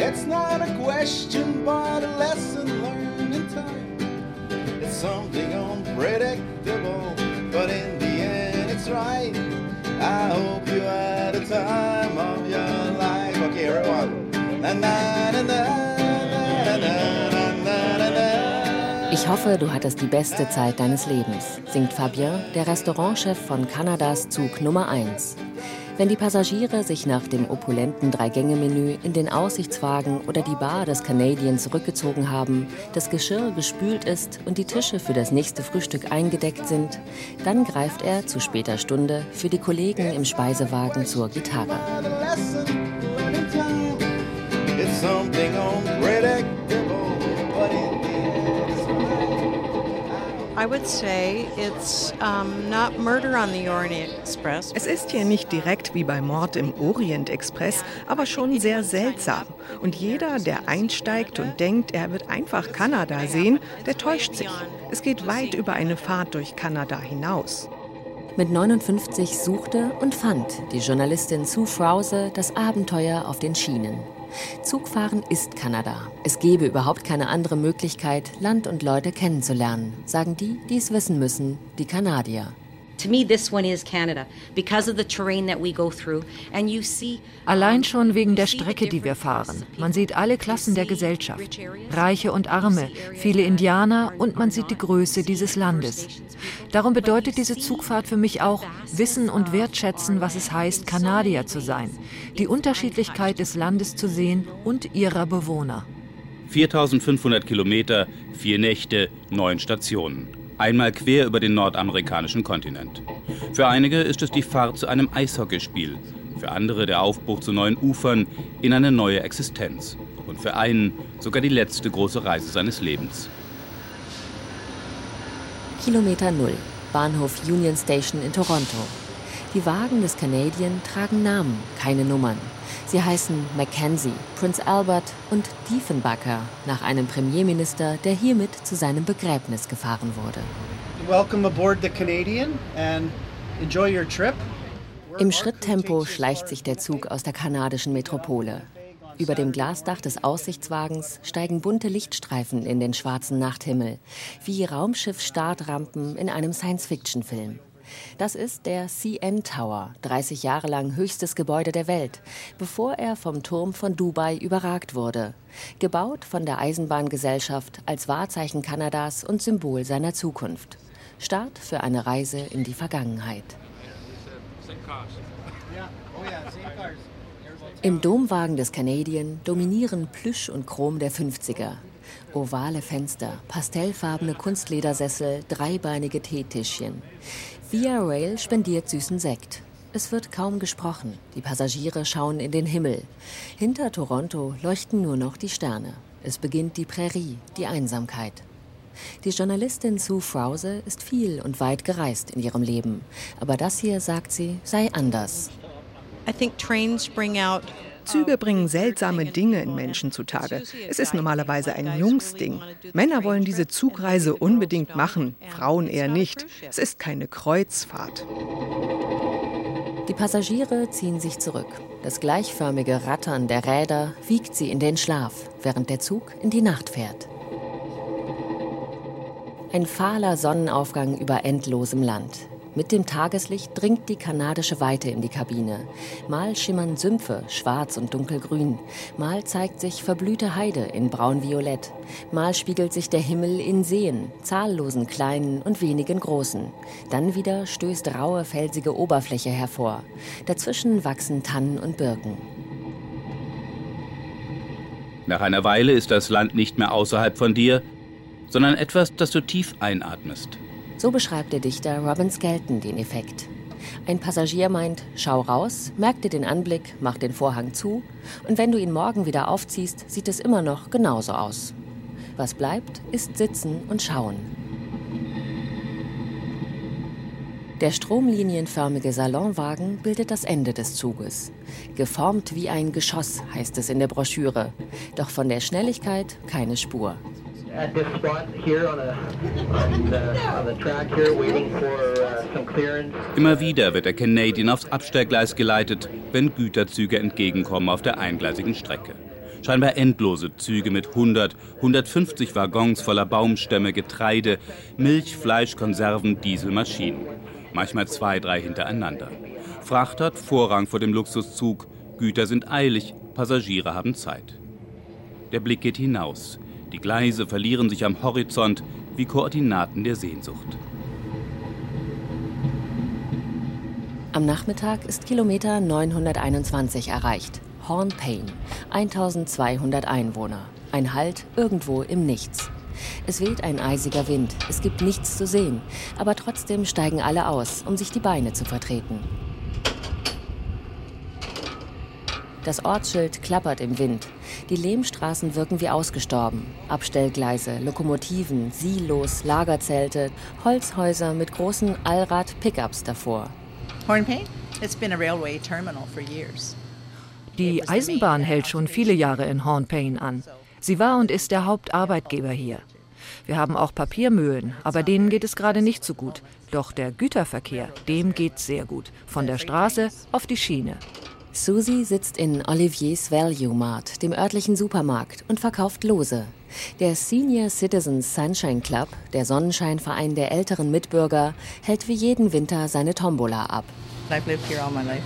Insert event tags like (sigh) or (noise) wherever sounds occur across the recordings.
It's not a question, but a lesson learned in time. It's something unpredictable, but in the end it's right. I hope you had a time of your life. Okay, everyone. Na, na, na, na. Ich hoffe, du hattest die beste Zeit deines Lebens, singt Fabien, der Restaurantchef von Kanadas Zug Nummer 1. Wenn die Passagiere sich nach dem opulenten Drei-Gänge-Menü in den Aussichtswagen oder die Bar des Canadian zurückgezogen haben, das Geschirr gespült ist und die Tische für das nächste Frühstück eingedeckt sind, dann greift er zu später Stunde für die Kollegen im Speisewagen zur Gitarre. Es ist hier nicht direkt wie bei Mord im Orient Express, aber schon sehr seltsam. Und jeder, der einsteigt und denkt, er wird einfach Kanada sehen, der täuscht sich. Es geht weit über eine Fahrt durch Kanada hinaus. Mit 59 suchte und fand die Journalistin Sue Frause das Abenteuer auf den Schienen. Zugfahren ist Kanada. Es gäbe überhaupt keine andere Möglichkeit, Land und Leute kennenzulernen, sagen die, die es wissen müssen, die Kanadier. To me, this one is Canada because of the terrain that we go through. And you see, Allein schon wegen der Strecke, die wir fahren. Man sieht alle Klassen der Gesellschaft. Reiche und Arme, viele Indianer und man sieht die Größe dieses Landes. Darum bedeutet diese Zugfahrt für mich auch Wissen und Wertschätzen, was es heißt, Kanadier zu sein. Die Unterschiedlichkeit des Landes zu sehen und ihrer Bewohner. 4500 Kilometer, vier Nächte, neun Stationen. Einmal quer über den nordamerikanischen Kontinent. Für einige ist es die Fahrt zu einem Eishockeyspiel, für andere der Aufbruch zu neuen Ufern in eine neue Existenz und für einen sogar die letzte große Reise seines Lebens. Kilometer Null, Bahnhof Union Station in Toronto. Die Wagen des Canadian tragen Namen, keine Nummern. Sie heißen Mackenzie, Prince Albert und Diefenbaker nach einem Premierminister, der hiermit zu seinem Begräbnis gefahren wurde. Welcome aboard the Canadian and enjoy your trip. Im Schritttempo schleicht sich der Zug aus der kanadischen Metropole. Über dem Glasdach des Aussichtswagens steigen bunte Lichtstreifen in den schwarzen Nachthimmel, wie Raumschiff-Startrampen in einem Science-Fiction-Film. Das ist der CN Tower, 30 Jahre lang höchstes Gebäude der Welt, bevor er vom Turm von Dubai überragt wurde. Gebaut von der Eisenbahngesellschaft als Wahrzeichen Kanadas und Symbol seiner Zukunft. Start für eine Reise in die Vergangenheit. Im Domwagen des Canadian dominieren Plüsch und Chrom der 50er. Ovale Fenster, pastellfarbene Kunstledersessel, dreibeinige Teetischchen. Via Rail spendiert süßen Sekt. Es wird kaum gesprochen. Die Passagiere schauen in den Himmel. Hinter Toronto leuchten nur noch die Sterne. Es beginnt die Prärie, die Einsamkeit. Die Journalistin Sue Frause ist viel und weit gereist in ihrem Leben. Aber das hier, sagt sie, sei anders. I think trains bring out Züge bringen seltsame Dinge in Menschen zutage. Es ist normalerweise ein Jungsding. Männer wollen diese Zugreise unbedingt machen, Frauen eher nicht. Es ist keine Kreuzfahrt. Die Passagiere ziehen sich zurück. Das gleichförmige Rattern der Räder wiegt sie in den Schlaf, während der Zug in die Nacht fährt. Ein fahler Sonnenaufgang über endlosem Land. Mit dem Tageslicht dringt die kanadische Weite in die Kabine. Mal schimmern Sümpfe, schwarz und dunkelgrün. Mal zeigt sich verblühte Heide in braun-violett. Mal spiegelt sich der Himmel in Seen, zahllosen kleinen und wenigen großen. Dann wieder stößt raue, felsige Oberfläche hervor. Dazwischen wachsen Tannen und Birken. Nach einer Weile ist das Land nicht mehr außerhalb von dir, sondern etwas, das du tief einatmest. So beschreibt der Dichter Robin Skelton den Effekt. Ein Passagier meint, schau raus, merk dir den Anblick, mach den Vorhang zu und wenn du ihn morgen wieder aufziehst, sieht es immer noch genauso aus. Was bleibt, ist Sitzen und Schauen. Der stromlinienförmige Salonwagen bildet das Ende des Zuges. Geformt wie ein Geschoss, heißt es in der Broschüre. Doch von der Schnelligkeit keine Spur. Immer wieder wird der Canadian aufs Abstellgleis geleitet, wenn Güterzüge entgegenkommen auf der eingleisigen Strecke. Scheinbar endlose Züge mit 100, 150 Waggons voller Baumstämme, Getreide, Milch, Fleisch, Konserven, Dieselmaschinen. Manchmal zwei, drei hintereinander. Fracht hat Vorrang vor dem Luxuszug, Güter sind eilig, Passagiere haben Zeit. Der Blick geht hinaus. Die Gleise verlieren sich am Horizont wie Koordinaten der Sehnsucht. Am Nachmittag ist Kilometer 921 erreicht. Hornpain, 1200 Einwohner. Ein Halt irgendwo im Nichts. Es weht ein eisiger Wind, es gibt nichts zu sehen, aber trotzdem steigen alle aus, um sich die Beine zu vertreten. Das Ortsschild klappert im Wind. Die Lehmstraßen wirken wie ausgestorben. Abstellgleise, Lokomotiven, Silos, Lagerzelte, Holzhäuser mit großen Allrad-Pickups davor. Hornpain? It's been a railway terminal for years. Die Eisenbahn hält schon viele Jahre in Hornpain an. Sie war und ist der Hauptarbeitgeber hier. Wir haben auch Papiermühlen, aber denen geht es gerade nicht so gut. Doch der Güterverkehr, dem geht sehr gut. Von der Straße auf die Schiene. Susie sitzt in Oliviers Value Mart, dem örtlichen Supermarkt, und verkauft Lose. Der Senior Citizens Sunshine Club, der Sonnenscheinverein der älteren Mitbürger, hält wie jeden Winter seine Tombola ab. I've lived here all my life.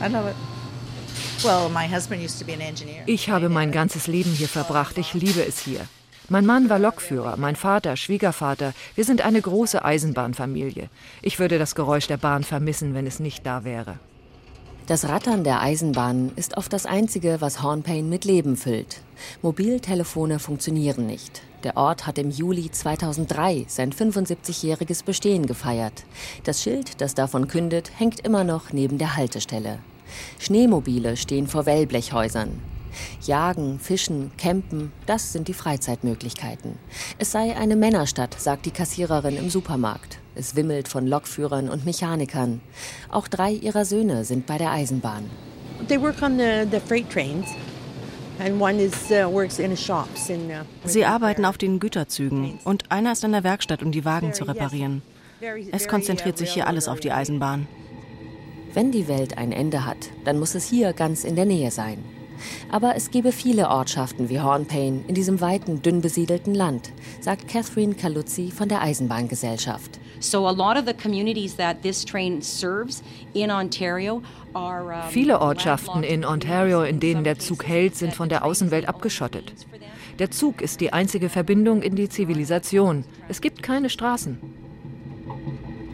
I love it. Ich habe mein ganzes Leben hier verbracht. Ich liebe es hier. Mein Mann war Lokführer, mein Vater, Schwiegervater. Wir sind eine große Eisenbahnfamilie. Ich würde das Geräusch der Bahn vermissen, wenn es nicht da wäre. Das Rattern der Eisenbahnen ist oft das Einzige, was Hornpain mit Leben füllt. Mobiltelefone funktionieren nicht. Der Ort hat im Juli 2003 sein 75-jähriges Bestehen gefeiert. Das Schild, das davon kündet, hängt immer noch neben der Haltestelle. Schneemobile stehen vor Wellblechhäusern. Jagen, Fischen, Campen, das sind die Freizeitmöglichkeiten. Es sei eine Männerstadt, sagt die Kassiererin im Supermarkt. Es wimmelt von Lokführern und Mechanikern. Auch drei ihrer Söhne sind bei der Eisenbahn. Uh, uh, Sie arbeiten auf den Güterzügen und einer ist in der Werkstatt, um die Wagen zu reparieren. Es konzentriert sich hier alles auf die Eisenbahn. Wenn die Welt ein Ende hat, dann muss es hier ganz in der Nähe sein. Aber es gebe viele Ortschaften wie Hornpain in diesem weiten, dünn besiedelten Land, sagt Catherine Caluzzi von der Eisenbahngesellschaft. Viele Ortschaften in Ontario, in denen der Zug hält, sind von der Außenwelt abgeschottet. Der Zug ist die einzige Verbindung in die Zivilisation. Es gibt keine Straßen.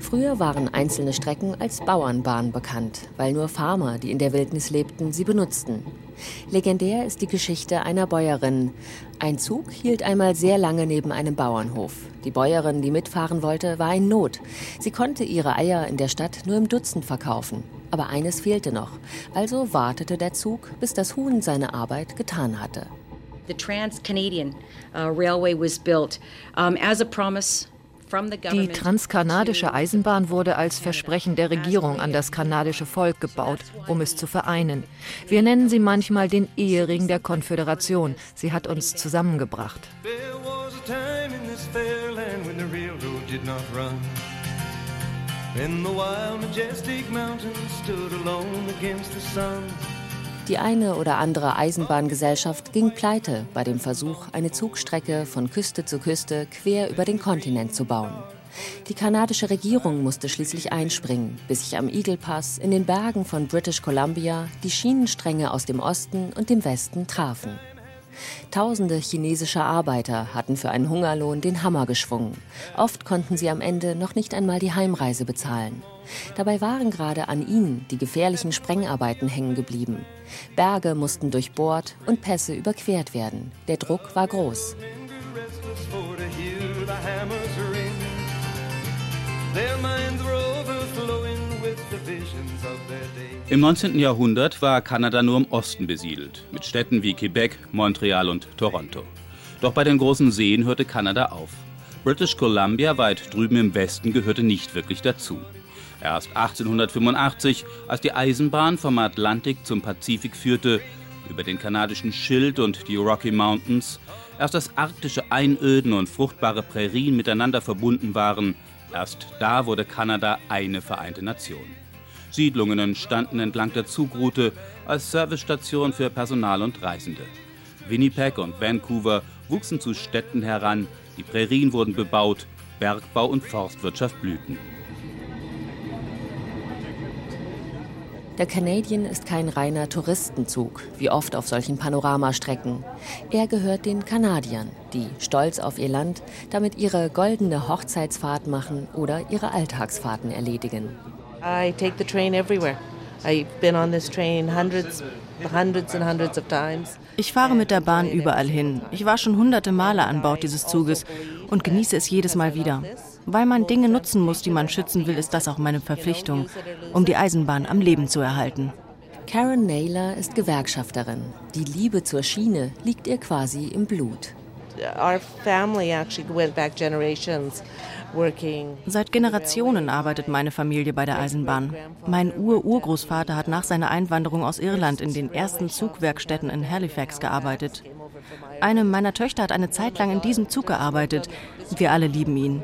Früher waren einzelne Strecken als Bauernbahn bekannt, weil nur Farmer, die in der Wildnis lebten, sie benutzten. Legendär ist die Geschichte einer Bäuerin. Ein Zug hielt einmal sehr lange neben einem Bauernhof. Die Bäuerin, die mitfahren wollte, war in Not. Sie konnte ihre Eier in der Stadt nur im Dutzend verkaufen. Aber eines fehlte noch. Also wartete der Zug, bis das Huhn seine Arbeit getan hatte. The Trans-Canadian uh, Railway was built um, as a promise die transkanadische Eisenbahn wurde als Versprechen der Regierung an das kanadische Volk gebaut, um es zu vereinen. Wir nennen sie manchmal den Ehering der Konföderation. Sie hat uns zusammengebracht. Then the wild, majestic mountains stood alone against the sun. Die eine oder andere Eisenbahngesellschaft ging pleite bei dem Versuch, eine Zugstrecke von Küste zu Küste quer über den Kontinent zu bauen. Die kanadische Regierung musste schließlich einspringen, bis sich am Eagle Pass in den Bergen von British Columbia die Schienenstränge aus dem Osten und dem Westen trafen. Tausende chinesische Arbeiter hatten für einen Hungerlohn den Hammer geschwungen. Oft konnten sie am Ende noch nicht einmal die Heimreise bezahlen. Dabei waren gerade an ihnen die gefährlichen Sprengarbeiten hängen geblieben. Berge mussten durchbohrt und Pässe überquert werden. Der Druck war groß. Im 19. Jahrhundert war Kanada nur im Osten besiedelt, mit Städten wie Quebec, Montreal und Toronto. Doch bei den großen Seen hörte Kanada auf. British Columbia weit drüben im Westen gehörte nicht wirklich dazu. Erst 1885, als die Eisenbahn vom Atlantik zum Pazifik führte, über den kanadischen Schild und die Rocky Mountains, erst das arktische Einöden und fruchtbare Prärien miteinander verbunden waren, erst da wurde Kanada eine vereinte Nation. Siedlungen entstanden entlang der Zugroute als Servicestation für Personal und Reisende. Winnipeg und Vancouver wuchsen zu Städten heran, die Prärien wurden bebaut, Bergbau und Forstwirtschaft blühten. Der Canadian ist kein reiner Touristenzug, wie oft auf solchen Panoramastrecken. Er gehört den Kanadiern, die stolz auf ihr Land damit ihre goldene Hochzeitsfahrt machen oder ihre Alltagsfahrten erledigen. I take the train everywhere. I've been on this train hundreds, hundreds and hundreds of times. Ich fahre mit der Bahn überall hin. Ich war schon hunderte Male an Bord dieses Zuges und genieße es jedes Mal wieder. Weil man Dinge nutzen muss, die man schützen will, ist das auch meine Verpflichtung, um die Eisenbahn am Leben zu erhalten. Karen Naylor ist Gewerkschafterin. Die Liebe zur Schiene liegt ihr quasi im Blut. Seit Generationen arbeitet meine Familie bei der Eisenbahn. Mein Ur-Urgroßvater hat nach seiner Einwanderung aus Irland in den ersten Zugwerkstätten in Halifax gearbeitet. Eine meiner Töchter hat eine Zeit lang in diesem Zug gearbeitet. Wir alle lieben ihn.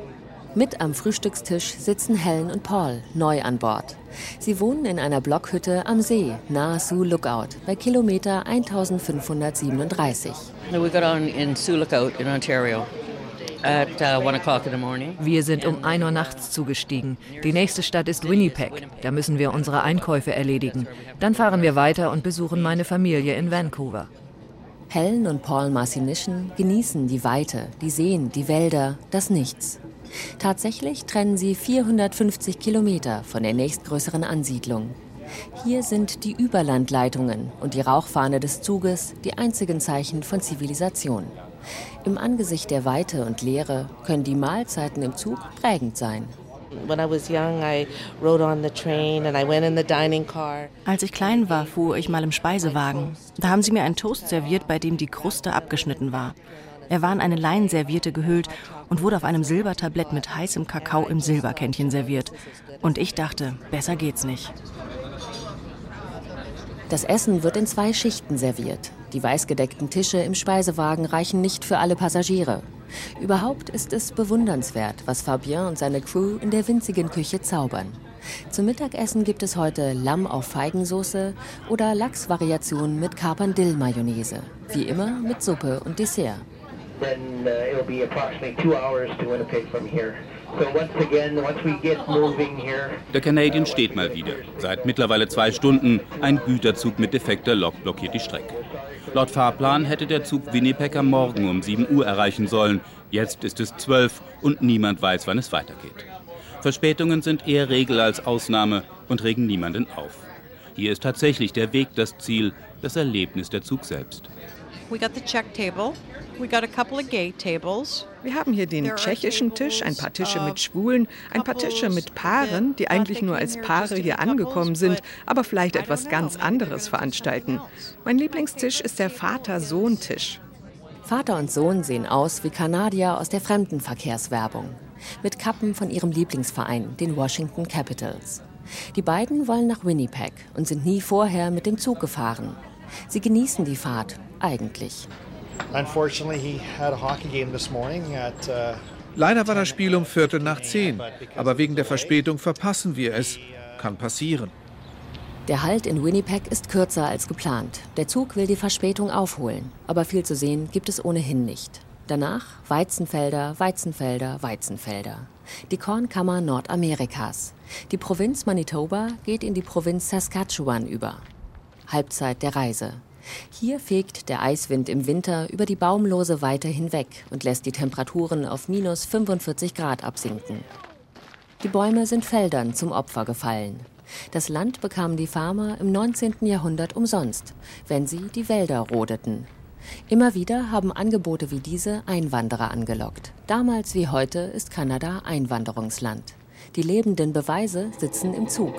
Mit am Frühstückstisch sitzen Helen und Paul, neu an Bord. Sie wohnen in einer Blockhütte am See, nahe Sioux Lookout, bei Kilometer 1537. We got on in Sioux Lookout in Ontario. At, uh, wir sind um 1 Uhr nachts zugestiegen. Die nächste Stadt ist Winnipeg. Da müssen wir unsere Einkäufe erledigen. Dann fahren wir weiter und besuchen meine Familie in Vancouver. Helen und Paul Marcinischen genießen die Weite, die Seen, die Wälder, das Nichts. Tatsächlich trennen sie 450 Kilometer von der nächstgrößeren Ansiedlung. Hier sind die Überlandleitungen und die Rauchfahne des Zuges die einzigen Zeichen von Zivilisation. Im Angesicht der Weite und Leere können die Mahlzeiten im Zug prägend sein. Als ich klein war, fuhr ich mal im Speisewagen. Da haben sie mir einen Toast serviert, bei dem die Kruste abgeschnitten war. Er war in eine Leinserviette gehüllt und wurde auf einem Silbertablett mit heißem Kakao im Silberkännchen serviert. Und ich dachte, besser geht's nicht. Das Essen wird in zwei Schichten serviert. Die weißgedeckten Tische im Speisewagen reichen nicht für alle Passagiere. Überhaupt ist es bewundernswert, was Fabien und seine Crew in der winzigen Küche zaubern. Zum Mittagessen gibt es heute Lamm auf Feigensoße oder Lachsvariationen mit Kapern-Dill-Mayonnaise. Wie immer mit Suppe und Dessert then uh, it'll be approximately two hours to Winnipeg from here. Der Canadian steht mal wieder. Seit mittlerweile zwei Stunden ein Güterzug mit defekter Lok blockiert die Strecke. Laut Fahrplan hätte der Zug Winnipeg am Morgen um 7 Uhr erreichen sollen. Jetzt ist es 12 und niemand weiß, wann es weitergeht. Verspätungen sind eher Regel als Ausnahme und regen niemanden auf. Hier ist tatsächlich der Weg das Ziel, das Erlebnis der Zug selbst. We got the check table. Wir haben hier den tschechischen Tisch, ein paar Tische mit Schwulen, ein paar Tische mit Paaren, die eigentlich nur als Paare hier angekommen sind, aber vielleicht etwas ganz anderes veranstalten. Mein Lieblingstisch ist der Vater-Sohn-Tisch. Vater und Sohn sehen aus wie Kanadier aus der Fremdenverkehrswerbung. Mit Kappen von ihrem Lieblingsverein, den Washington Capitals. Die beiden wollen nach Winnipeg und sind nie vorher mit dem Zug gefahren. Sie genießen die Fahrt, eigentlich. Uh, Leider war das Spiel um Viertel nach zehn, aber wegen der Verspätung verpassen wir es. Kann passieren. Der Halt in Winnipeg ist kürzer als geplant. Der Zug will die Verspätung aufholen, aber viel zu sehen gibt es ohnehin nicht. Danach Weizenfelder, Weizenfelder, Weizenfelder. Die Kornkammer Nordamerikas. Die Provinz Manitoba geht in die Provinz Saskatchewan über. Halbzeit der Reise. Hier fegt der Eiswind im Winter über die baumlose Weite hinweg und lässt die Temperaturen auf minus 45 Grad absinken. Die Bäume sind Feldern zum Opfer gefallen. Das Land bekamen die Farmer im 19. Jahrhundert umsonst, wenn sie die Wälder rodeten. Immer wieder haben Angebote wie diese Einwanderer angelockt. Damals wie heute ist Kanada Einwanderungsland. Die lebenden Beweise sitzen im Zug.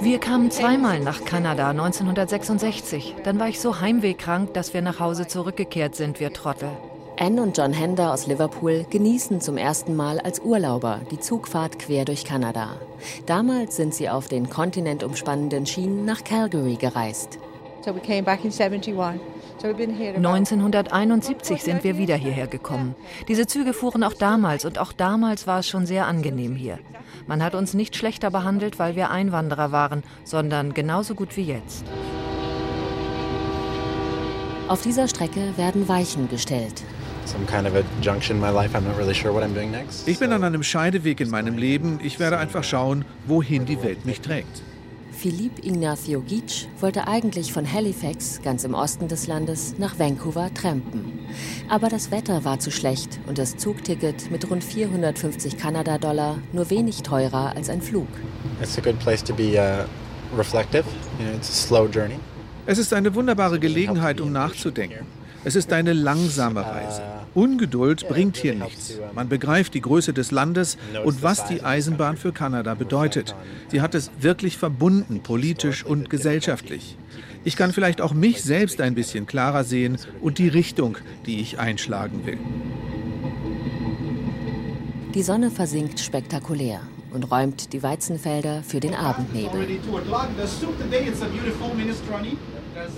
Wir kamen zweimal nach Kanada 1966. Dann war ich so heimwehkrank, dass wir nach Hause zurückgekehrt sind, wir Trottel. Anne und John Hender aus Liverpool genießen zum ersten Mal als Urlauber die Zugfahrt quer durch Kanada. Damals sind sie auf den kontinentumspannenden Schienen nach Calgary gereist. So we came back in 71. 1971 sind wir wieder hierher gekommen. Diese Züge fuhren auch damals und auch damals war es schon sehr angenehm hier. Man hat uns nicht schlechter behandelt, weil wir Einwanderer waren, sondern genauso gut wie jetzt. Auf dieser Strecke werden Weichen gestellt. Ich bin an einem Scheideweg in meinem Leben. Ich werde einfach schauen, wohin die Welt mich trägt. Philippe Ignacio Gitsch wollte eigentlich von Halifax, ganz im Osten des Landes, nach Vancouver trampen. Aber das Wetter war zu schlecht und das Zugticket mit rund 450 Kanada-Dollar nur wenig teurer als ein Flug. It's a good place to be uh, reflective. You know, it's a slow journey. Es ist eine wunderbare Gelegenheit, um nachzudenken. Es ist eine langsame Reise. Ungeduld bringt hier nichts. Man begreift die Größe des Landes und was die Eisenbahn für Kanada bedeutet. Sie hat es wirklich verbunden, politisch und gesellschaftlich. Ich kann vielleicht auch mich selbst ein bisschen klarer sehen und die Richtung, die ich einschlagen will. Die Sonne versinkt spektakulär und räumt die Weizenfelder für den Abendnebel.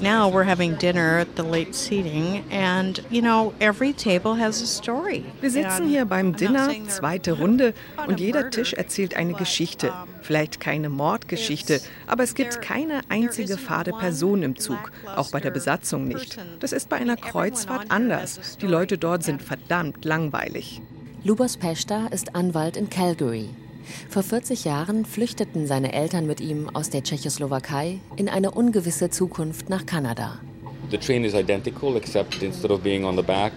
Now we're having dinner at the late seating, and you know, every table has a story. Wir sitzen hier beim Dinner, zweite (laughs) Runde, und jeder Tisch erzählt eine Geschichte. Vielleicht keine Mordgeschichte, aber es gibt keine einzige fade Person im Zug, auch bei der Besatzung nicht. Das ist bei einer Kreuzfahrt anders. Die Leute dort sind verdammt langweilig. Lubos Pesta ist Anwalt in Calgary. Vor 40 Jahren flüchteten seine Eltern mit ihm aus der Tschechoslowakei in eine ungewisse Zukunft nach Kanada.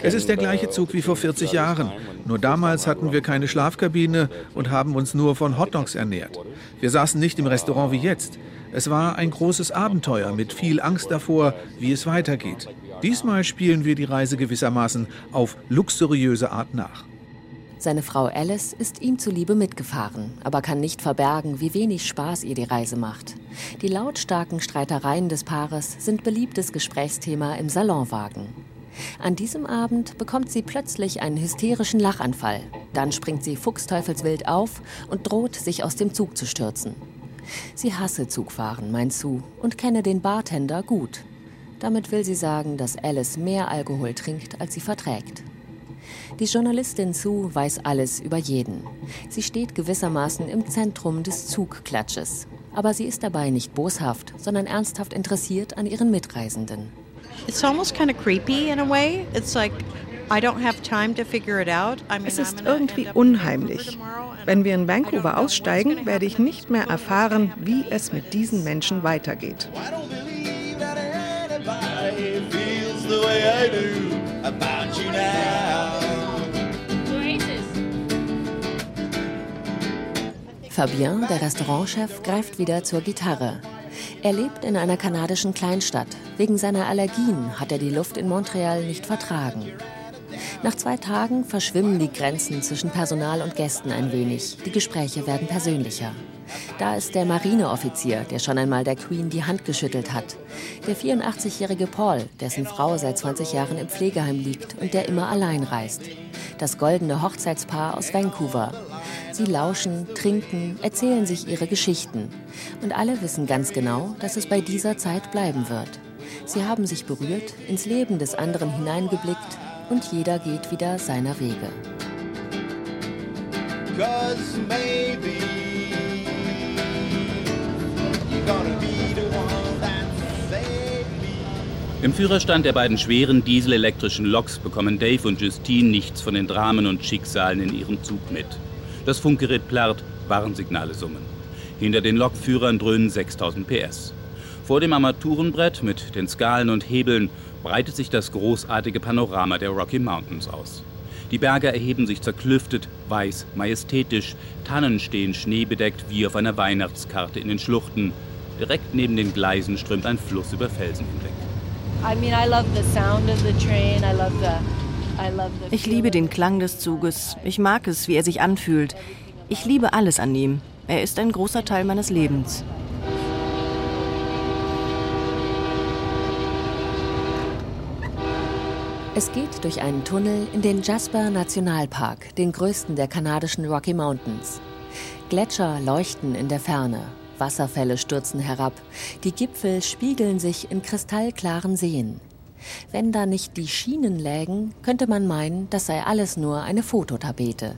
Es ist der gleiche Zug wie vor 40 Jahren. Nur damals hatten wir keine Schlafkabine und haben uns nur von Hotdogs ernährt. Wir saßen nicht im Restaurant wie jetzt. Es war ein großes Abenteuer mit viel Angst davor, wie es weitergeht. Diesmal spielen wir die Reise gewissermaßen auf luxuriöse Art nach. Seine Frau Alice ist ihm zuliebe mitgefahren, aber kann nicht verbergen, wie wenig Spaß ihr die Reise macht. Die lautstarken Streitereien des Paares sind beliebtes Gesprächsthema im Salonwagen. An diesem Abend bekommt sie plötzlich einen hysterischen Lachanfall. Dann springt sie fuchsteufelswild auf und droht, sich aus dem Zug zu stürzen. Sie hasse Zugfahren, meint Sue, und kenne den Bartender gut. Damit will sie sagen, dass Alice mehr Alkohol trinkt, als sie verträgt. Die Journalistin Sue weiß alles über jeden. Sie steht gewissermaßen im Zentrum des Zugklatsches. Aber sie ist dabei nicht boshaft, sondern ernsthaft interessiert an ihren Mitreisenden. It's almost kind of creepy in a way. It's like I don't have time to figure it out. I mean, es ist irgendwie unheimlich. Wenn wir in Vancouver aussteigen, werde ich nicht mehr erfahren, wie es mit diesen Menschen weitergeht. About you now. Fabien, der Restaurantchef, greift wieder zur Gitarre. Er lebt in einer kanadischen Kleinstadt. Wegen seiner Allergien hat er die Luft in Montreal nicht vertragen. Nach zwei Tagen verschwimmen die Grenzen zwischen Personal und Gästen ein wenig. Die Gespräche werden persönlicher. Da ist der Marineoffizier, der schon einmal der Queen die Hand geschüttelt hat. Der 84-jährige Paul, dessen Frau seit 20 Jahren im Pflegeheim liegt und der immer allein reist. Das goldene Hochzeitspaar aus Vancouver. Sie lauschen, trinken, erzählen sich ihre Geschichten. Und alle wissen ganz genau, dass es bei dieser Zeit bleiben wird. Sie haben sich berührt, ins Leben des anderen hineingeblickt und jeder geht wieder seiner Wege. Im Führerstand der beiden schweren dieselelektrischen Loks bekommen Dave und Justine nichts von den Dramen und Schicksalen in ihrem Zug mit. Das Funkgerät plärrt, Warnsignale summen. Hinter den Lokführern dröhnen 6000 PS. Vor dem Armaturenbrett mit den Skalen und Hebeln breitet sich das großartige Panorama der Rocky Mountains aus. Die Berge erheben sich zerklüftet, weiß, majestätisch, Tannen stehen schneebedeckt wie auf einer Weihnachtskarte in den Schluchten. Direkt neben den Gleisen strömt ein Fluss über Felsen hinweg. Ich liebe den Klang des Zuges. Ich mag es, wie er sich anfühlt. Ich liebe alles an ihm. Er ist ein großer Teil meines Lebens. Es geht durch einen Tunnel in den Jasper Nationalpark, den größten der kanadischen Rocky Mountains. Gletscher leuchten in der Ferne. Wasserfälle stürzen herab. Die Gipfel spiegeln sich in kristallklaren Seen. Wenn da nicht die Schienen lägen, könnte man meinen, das sei alles nur eine Fototapete.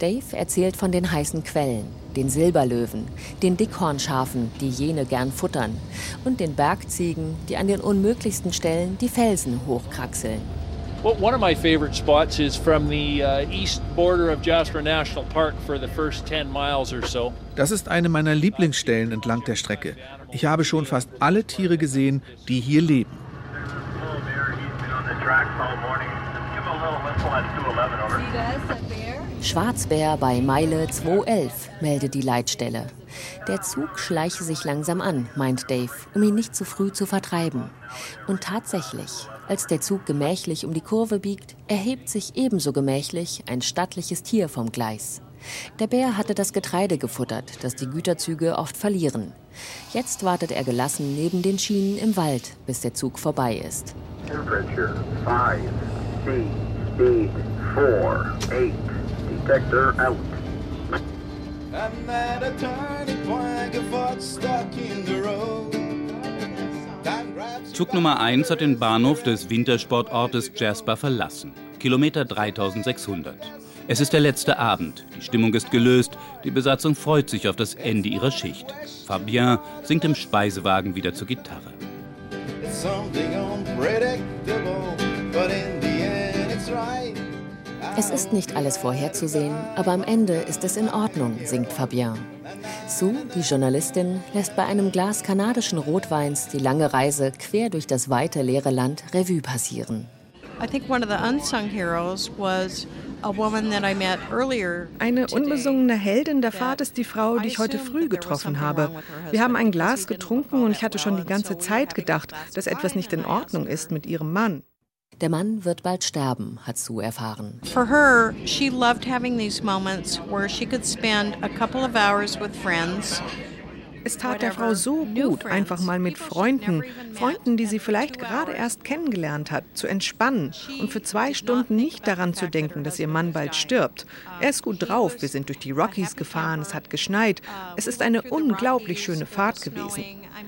Dave erzählt von den heißen Quellen, den Silberlöwen, den Dickhornschafen, die jene gern futtern, und den Bergziegen, die an den unmöglichsten Stellen die Felsen hochkraxeln. Well, one of my favorite spots is from the uh, east border of Jasper National Park for the first 10 miles or so. Das ist eine meiner Lieblingsstellen entlang der Strecke. Ich habe schon fast alle Tiere gesehen, die hier leben. Schwarzbär bei Meile 211, meldet die Leitstelle. Der Zug schleiche sich langsam an, meint Dave, um ihn nicht zu früh zu vertreiben. Und tatsächlich, als der Zug gemächlich um die Kurve biegt, erhebt sich ebenso gemächlich ein stattliches Tier vom Gleis. Der Bär hatte das Getreide gefuttert, das die Güterzüge oft verlieren. Jetzt wartet er gelassen neben den Schienen im Wald, bis der Zug vorbei ist. Temperature 5, C, speed 4, 8, detector out. I'm at a turning point, get fucked stuck in the road. Zug Nummer 1 hat den Bahnhof des Wintersportortes Jasper verlassen. Kilometer 3600. Es ist der letzte Abend. Die Stimmung ist gelöst. Die Besatzung freut sich auf das Ende ihrer Schicht. Fabien singt im Speisewagen wieder zur Gitarre. Es ist nicht alles vorherzusehen, aber am Ende ist es in Ordnung, singt Fabien. Sue, die Journalistin, lässt bei einem Glas kanadischen Rotweins die lange Reise quer durch das weite leere Land Revue passieren. I think one of the unsung heroes was a woman that I met earlier. Eine unbesungene Heldin der Fahrt ist die Frau, die ich heute früh getroffen habe. Wir haben ein Glas getrunken und ich hatte schon die ganze Zeit gedacht, dass etwas nicht in Ordnung ist mit ihrem Mann. Der Mann wird bald sterben, hat Sue erfahren. For her, she loved having these moments where she could spend a couple of hours with friends. Es tat der Frau so gut, einfach mal mit Freunden, Freunden, die sie vielleicht gerade erst kennengelernt hat, zu entspannen und für zwei Stunden nicht daran zu denken, dass ihr Mann bald stirbt. Er ist gut drauf, wir sind durch die Rockies gefahren, es hat geschneit. Es ist eine unglaublich schöne Fahrt gewesen.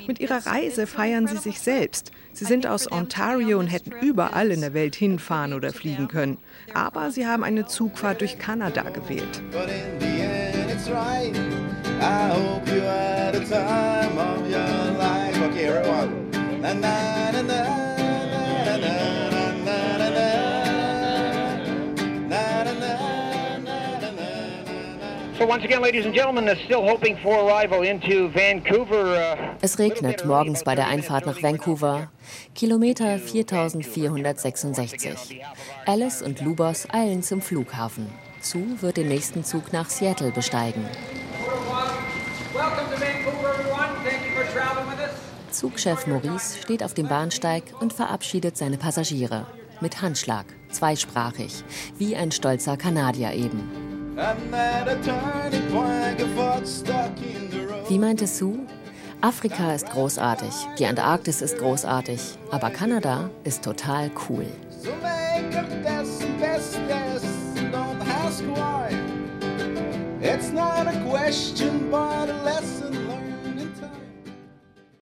Mit ihrer Reise feiern sie sich selbst. Sie sind aus Ontario und hätten überall in der Welt hinfahren oder fliegen können. Aber sie haben eine Zugfahrt durch Kanada gewählt. But Es regnet morgens bei der Einfahrt nach Vancouver. Kilometer 4466. Alice und Lubos eilen zum Flughafen. Sue wird den nächsten Zug nach Seattle besteigen. Zugchef Maurice steht auf dem Bahnsteig und verabschiedet seine Passagiere. Mit Handschlag, zweisprachig, wie ein stolzer Kanadier eben. Wie meinte Sue? Afrika ist großartig, die Antarktis ist großartig, aber Kanada ist total cool. It's not a question, but a lesson